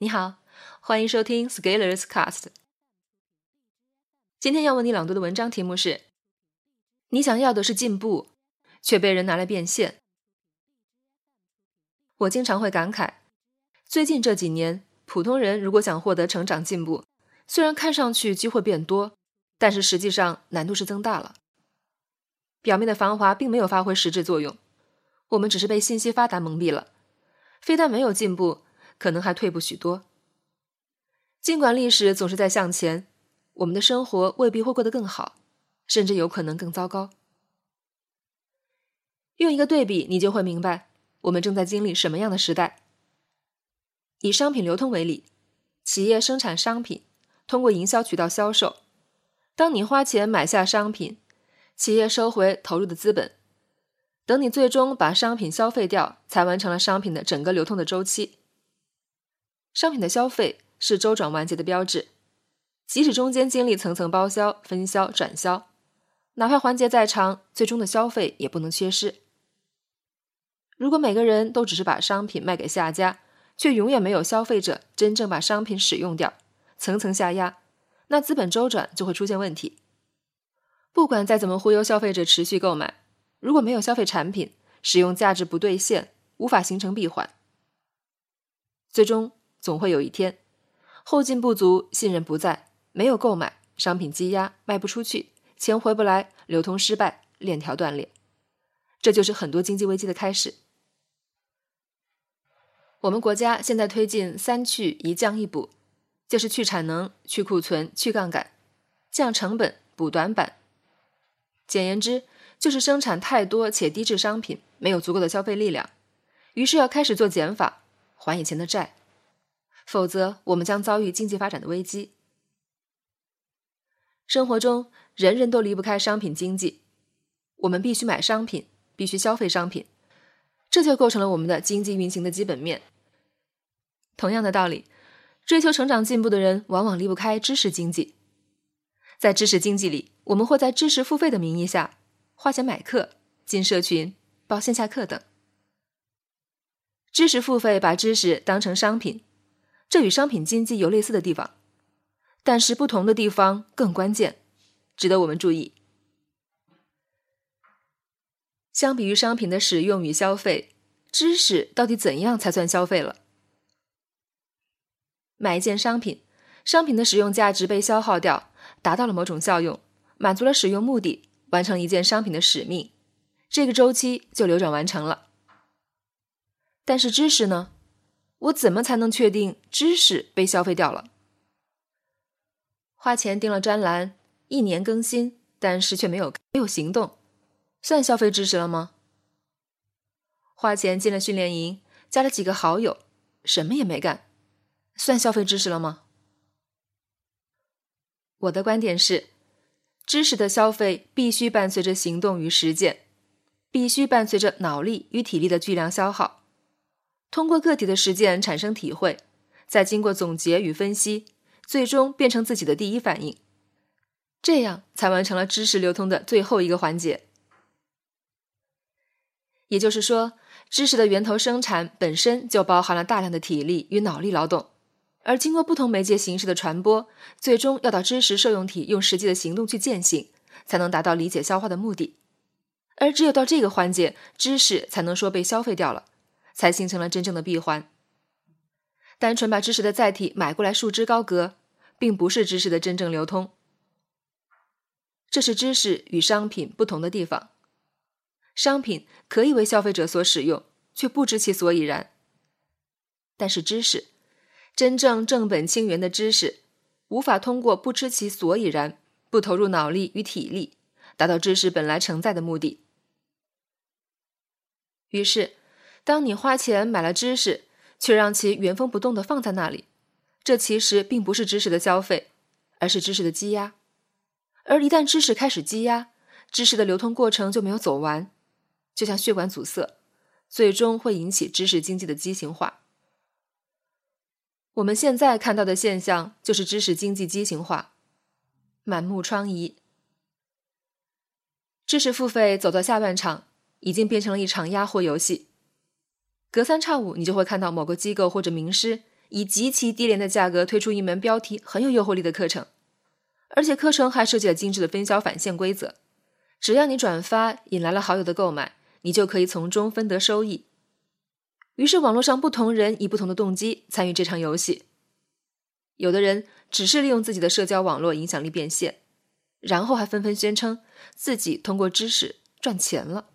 你好，欢迎收听 Scalers Cast。今天要为你朗读的文章题目是：你想要的是进步，却被人拿来变现。我经常会感慨，最近这几年，普通人如果想获得成长进步，虽然看上去机会变多，但是实际上难度是增大了。表面的繁华并没有发挥实质作用，我们只是被信息发达蒙蔽了，非但没有进步。可能还退步许多。尽管历史总是在向前，我们的生活未必会过得更好，甚至有可能更糟糕。用一个对比，你就会明白我们正在经历什么样的时代。以商品流通为例，企业生产商品，通过营销渠道销售。当你花钱买下商品，企业收回投入的资本，等你最终把商品消费掉，才完成了商品的整个流通的周期。商品的消费是周转完结的标志，即使中间经历层层包销、分销、转销，哪怕环节再长，最终的消费也不能缺失。如果每个人都只是把商品卖给下家，却永远没有消费者真正把商品使用掉，层层下压，那资本周转就会出现问题。不管再怎么忽悠消费者持续购买，如果没有消费产品，使用价值不兑现，无法形成闭环，最终。总会有一天，后劲不足，信任不在，没有购买，商品积压，卖不出去，钱回不来，流通失败，链条断裂，这就是很多经济危机的开始。我们国家现在推进“三去一降一补”，就是去产能、去库存、去杠杆，降成本、补短板。简言之，就是生产太多且低质商品，没有足够的消费力量，于是要开始做减法，还以前的债。否则，我们将遭遇经济发展的危机。生活中，人人都离不开商品经济，我们必须买商品，必须消费商品，这就构成了我们的经济运行的基本面。同样的道理，追求成长进步的人往往离不开知识经济。在知识经济里，我们会在知识付费的名义下花钱买课、进社群、报线下课等。知识付费把知识当成商品。这与商品经济有类似的地方，但是不同的地方更关键，值得我们注意。相比于商品的使用与消费，知识到底怎样才算消费了？买一件商品，商品的使用价值被消耗掉，达到了某种效用，满足了使用目的，完成一件商品的使命，这个周期就流转完成了。但是知识呢？我怎么才能确定知识被消费掉了？花钱订了专栏，一年更新，但是却没有没有行动，算消费知识了吗？花钱进了训练营，加了几个好友，什么也没干，算消费知识了吗？我的观点是，知识的消费必须伴随着行动与实践，必须伴随着脑力与体力的巨量消耗。通过个体的实践产生体会，再经过总结与分析，最终变成自己的第一反应，这样才完成了知识流通的最后一个环节。也就是说，知识的源头生产本身就包含了大量的体力与脑力劳动，而经过不同媒介形式的传播，最终要到知识受用体用实际的行动去践行，才能达到理解消化的目的。而只有到这个环节，知识才能说被消费掉了。才形成了真正的闭环。单纯把知识的载体买过来束之高阁，并不是知识的真正流通。这是知识与商品不同的地方。商品可以为消费者所使用，却不知其所以然。但是知识，真正正本清源的知识，无法通过不知其所以然，不投入脑力与体力，达到知识本来承载的目的。于是。当你花钱买了知识，却让其原封不动的放在那里，这其实并不是知识的消费，而是知识的积压。而一旦知识开始积压，知识的流通过程就没有走完，就像血管阻塞，最终会引起知识经济的畸形化。我们现在看到的现象就是知识经济畸形化，满目疮痍。知识付费走到下半场，已经变成了一场压货游戏。隔三差五，你就会看到某个机构或者名师以极其低廉的价格推出一门标题很有诱惑力的课程，而且课程还设计了精致的分销返现规则，只要你转发引来了好友的购买，你就可以从中分得收益。于是，网络上不同人以不同的动机参与这场游戏。有的人只是利用自己的社交网络影响力变现，然后还纷纷宣称自己通过知识赚钱了。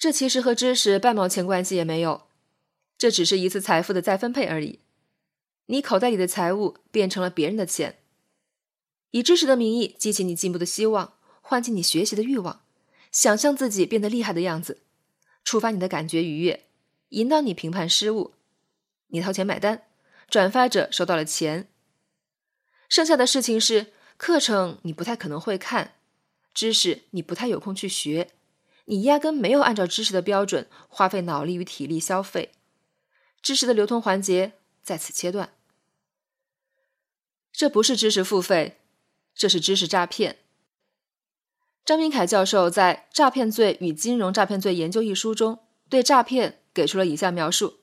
这其实和知识半毛钱关系也没有，这只是一次财富的再分配而已。你口袋里的财物变成了别人的钱，以知识的名义激起你进步的希望，唤起你学习的欲望，想象自己变得厉害的样子，触发你的感觉愉悦，引导你评判失误，你掏钱买单。转发者收到了钱，剩下的事情是课程你不太可能会看，知识你不太有空去学，你压根没有按照知识的标准花费脑力与体力消费，知识的流通环节在此切断。这不是知识付费，这是知识诈骗。张明凯教授在《诈骗罪与金融诈骗罪研究》一书中，对诈骗给出了以下描述。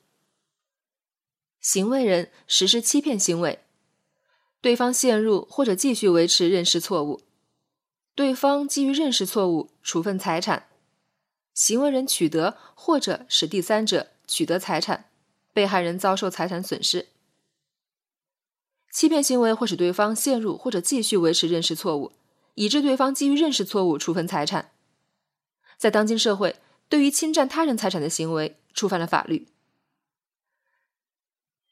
行为人实施欺骗行为，对方陷入或者继续维持认识错误，对方基于认识错误处分财产，行为人取得或者使第三者取得财产，被害人遭受财产损失。欺骗行为会使对方陷入或者继续维持认识错误，以致对方基于认识错误处分财产。在当今社会，对于侵占他人财产的行为触犯了法律。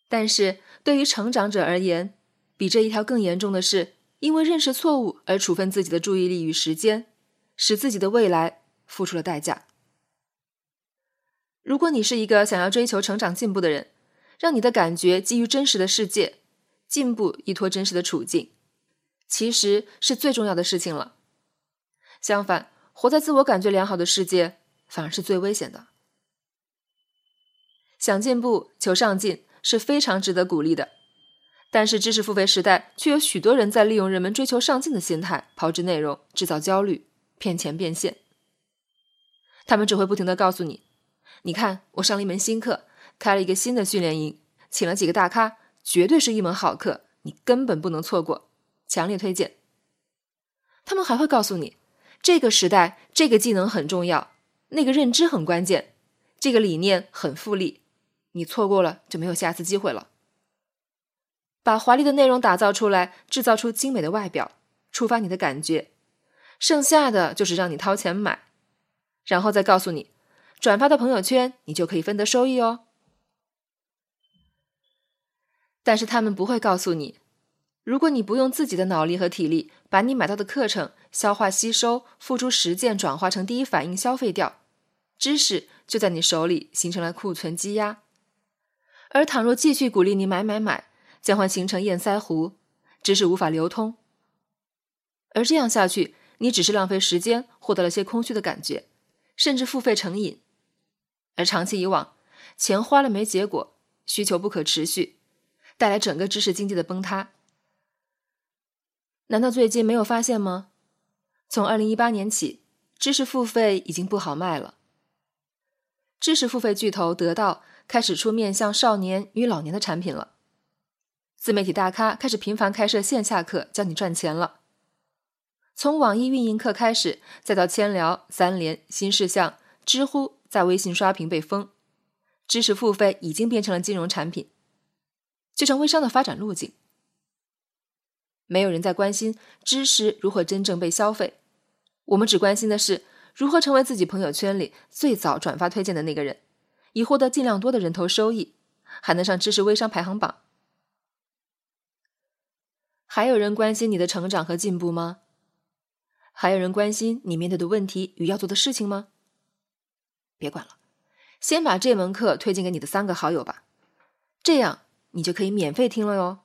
但是对于成长者而言，比这一条更严重的是，因为认识错误而处分自己的注意力与时间，使自己的未来付出了代价。如果你是一个想要追求成长进步的人，让你的感觉基于真实的世界，进步依托真实的处境，其实是最重要的事情了。相反，活在自我感觉良好的世界，反而是最危险的。想进步，求上进。是非常值得鼓励的，但是知识付费时代却有许多人在利用人们追求上进的心态炮制内容，制造焦虑，骗钱变现。他们只会不停的告诉你：“你看，我上了一门新课，开了一个新的训练营，请了几个大咖，绝对是一门好课，你根本不能错过，强烈推荐。”他们还会告诉你：“这个时代，这个技能很重要，那个认知很关键，这个理念很复利。”你错过了就没有下次机会了。把华丽的内容打造出来，制造出精美的外表，触发你的感觉，剩下的就是让你掏钱买，然后再告诉你，转发到朋友圈，你就可以分得收益哦。但是他们不会告诉你，如果你不用自己的脑力和体力，把你买到的课程消化吸收、付诸实践，转化成第一反应消费掉，知识就在你手里形成了库存积压。而倘若继续鼓励你买买买，将会形成堰塞湖，知识无法流通。而这样下去，你只是浪费时间，获得了些空虚的感觉，甚至付费成瘾。而长期以往，钱花了没结果，需求不可持续，带来整个知识经济的崩塌。难道最近没有发现吗？从二零一八年起，知识付费已经不好卖了。知识付费巨头得到。开始出面向少年与老年的产品了，自媒体大咖开始频繁开设线下课教你赚钱了。从网易运营课开始，再到千聊、三联、新事项、知乎，在微信刷屏被封，知识付费已经变成了金融产品，就像微商的发展路径。没有人在关心知识如何真正被消费，我们只关心的是如何成为自己朋友圈里最早转发推荐的那个人。以获得尽量多的人头收益，还能上知识微商排行榜。还有人关心你的成长和进步吗？还有人关心你面对的问题与要做的事情吗？别管了，先把这门课推荐给你的三个好友吧，这样你就可以免费听了哟。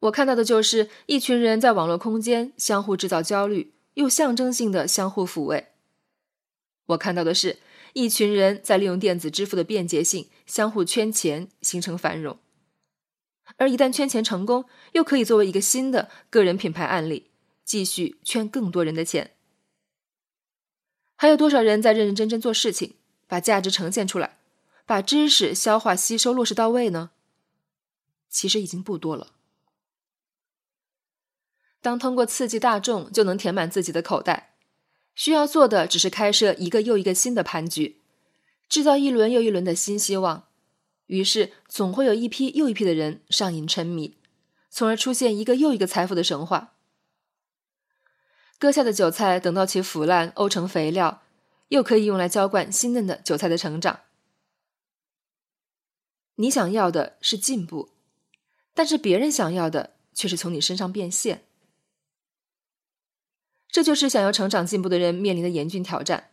我看到的就是一群人在网络空间相互制造焦虑，又象征性的相互抚慰。我看到的是一群人在利用电子支付的便捷性相互圈钱，形成繁荣。而一旦圈钱成功，又可以作为一个新的个人品牌案例，继续圈更多人的钱。还有多少人在认认真真做事情，把价值呈现出来，把知识消化吸收落实到位呢？其实已经不多了。当通过刺激大众就能填满自己的口袋，需要做的只是开设一个又一个新的盘局，制造一轮又一轮的新希望，于是总会有一批又一批的人上瘾沉迷，从而出现一个又一个财富的神话。割下的韭菜等到其腐烂沤成肥料，又可以用来浇灌新嫩的韭菜的成长。你想要的是进步，但是别人想要的却是从你身上变现。这就是想要成长进步的人面临的严峻挑战。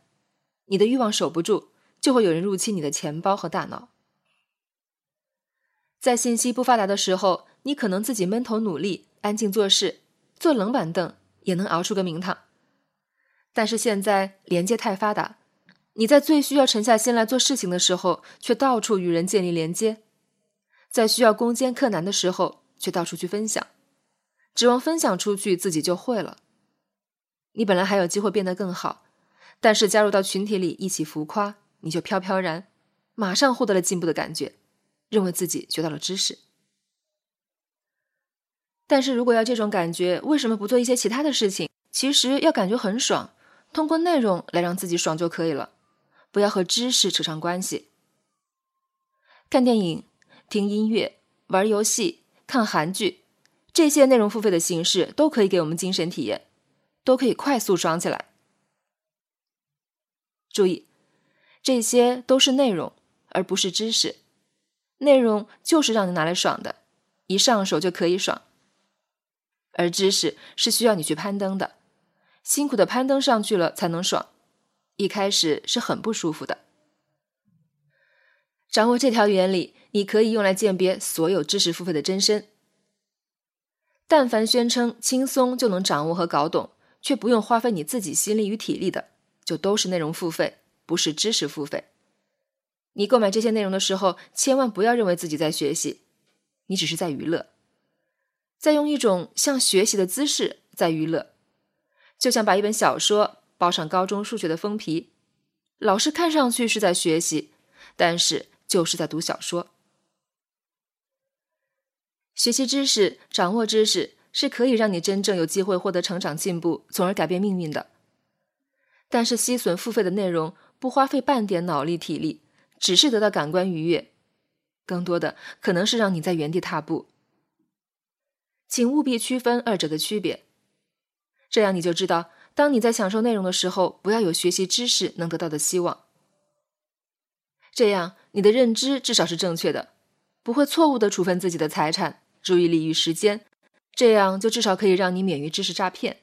你的欲望守不住，就会有人入侵你的钱包和大脑。在信息不发达的时候，你可能自己闷头努力，安静做事，坐冷板凳也能熬出个名堂。但是现在连接太发达，你在最需要沉下心来做事情的时候，却到处与人建立连接；在需要攻坚克难的时候，却到处去分享，指望分享出去自己就会了。你本来还有机会变得更好，但是加入到群体里一起浮夸，你就飘飘然，马上获得了进步的感觉，认为自己学到了知识。但是如果要这种感觉，为什么不做一些其他的事情？其实要感觉很爽，通过内容来让自己爽就可以了，不要和知识扯上关系。看电影、听音乐、玩游戏、看韩剧，这些内容付费的形式都可以给我们精神体验。都可以快速爽起来。注意，这些都是内容，而不是知识。内容就是让你拿来爽的，一上手就可以爽。而知识是需要你去攀登的，辛苦的攀登上去了才能爽。一开始是很不舒服的。掌握这条原理，你可以用来鉴别所有知识付费的真身。但凡宣称轻松就能掌握和搞懂。却不用花费你自己心力与体力的，就都是内容付费，不是知识付费。你购买这些内容的时候，千万不要认为自己在学习，你只是在娱乐，在用一种像学习的姿势在娱乐，就像把一本小说包上高中数学的封皮，老师看上去是在学习，但是就是在读小说。学习知识，掌握知识。是可以让你真正有机会获得成长进步，从而改变命运的。但是，吸吮付费的内容，不花费半点脑力体力，只是得到感官愉悦，更多的可能是让你在原地踏步。请务必区分二者的区别，这样你就知道，当你在享受内容的时候，不要有学习知识能得到的希望。这样，你的认知至少是正确的，不会错误的处分自己的财产、注意力与时间。这样就至少可以让你免于知识诈骗。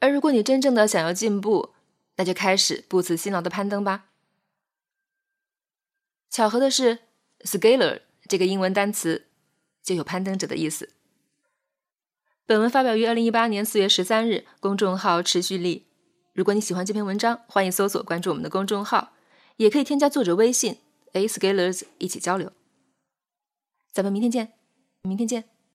而如果你真正的想要进步，那就开始不辞辛劳的攀登吧。巧合的是，“scaler” 这个英文单词就有攀登者的意思。本文发表于二零一八年四月十三日，公众号持续力。如果你喜欢这篇文章，欢迎搜索关注我们的公众号，也可以添加作者微信 “a scalers” 一起交流。咱们明天见，明天见。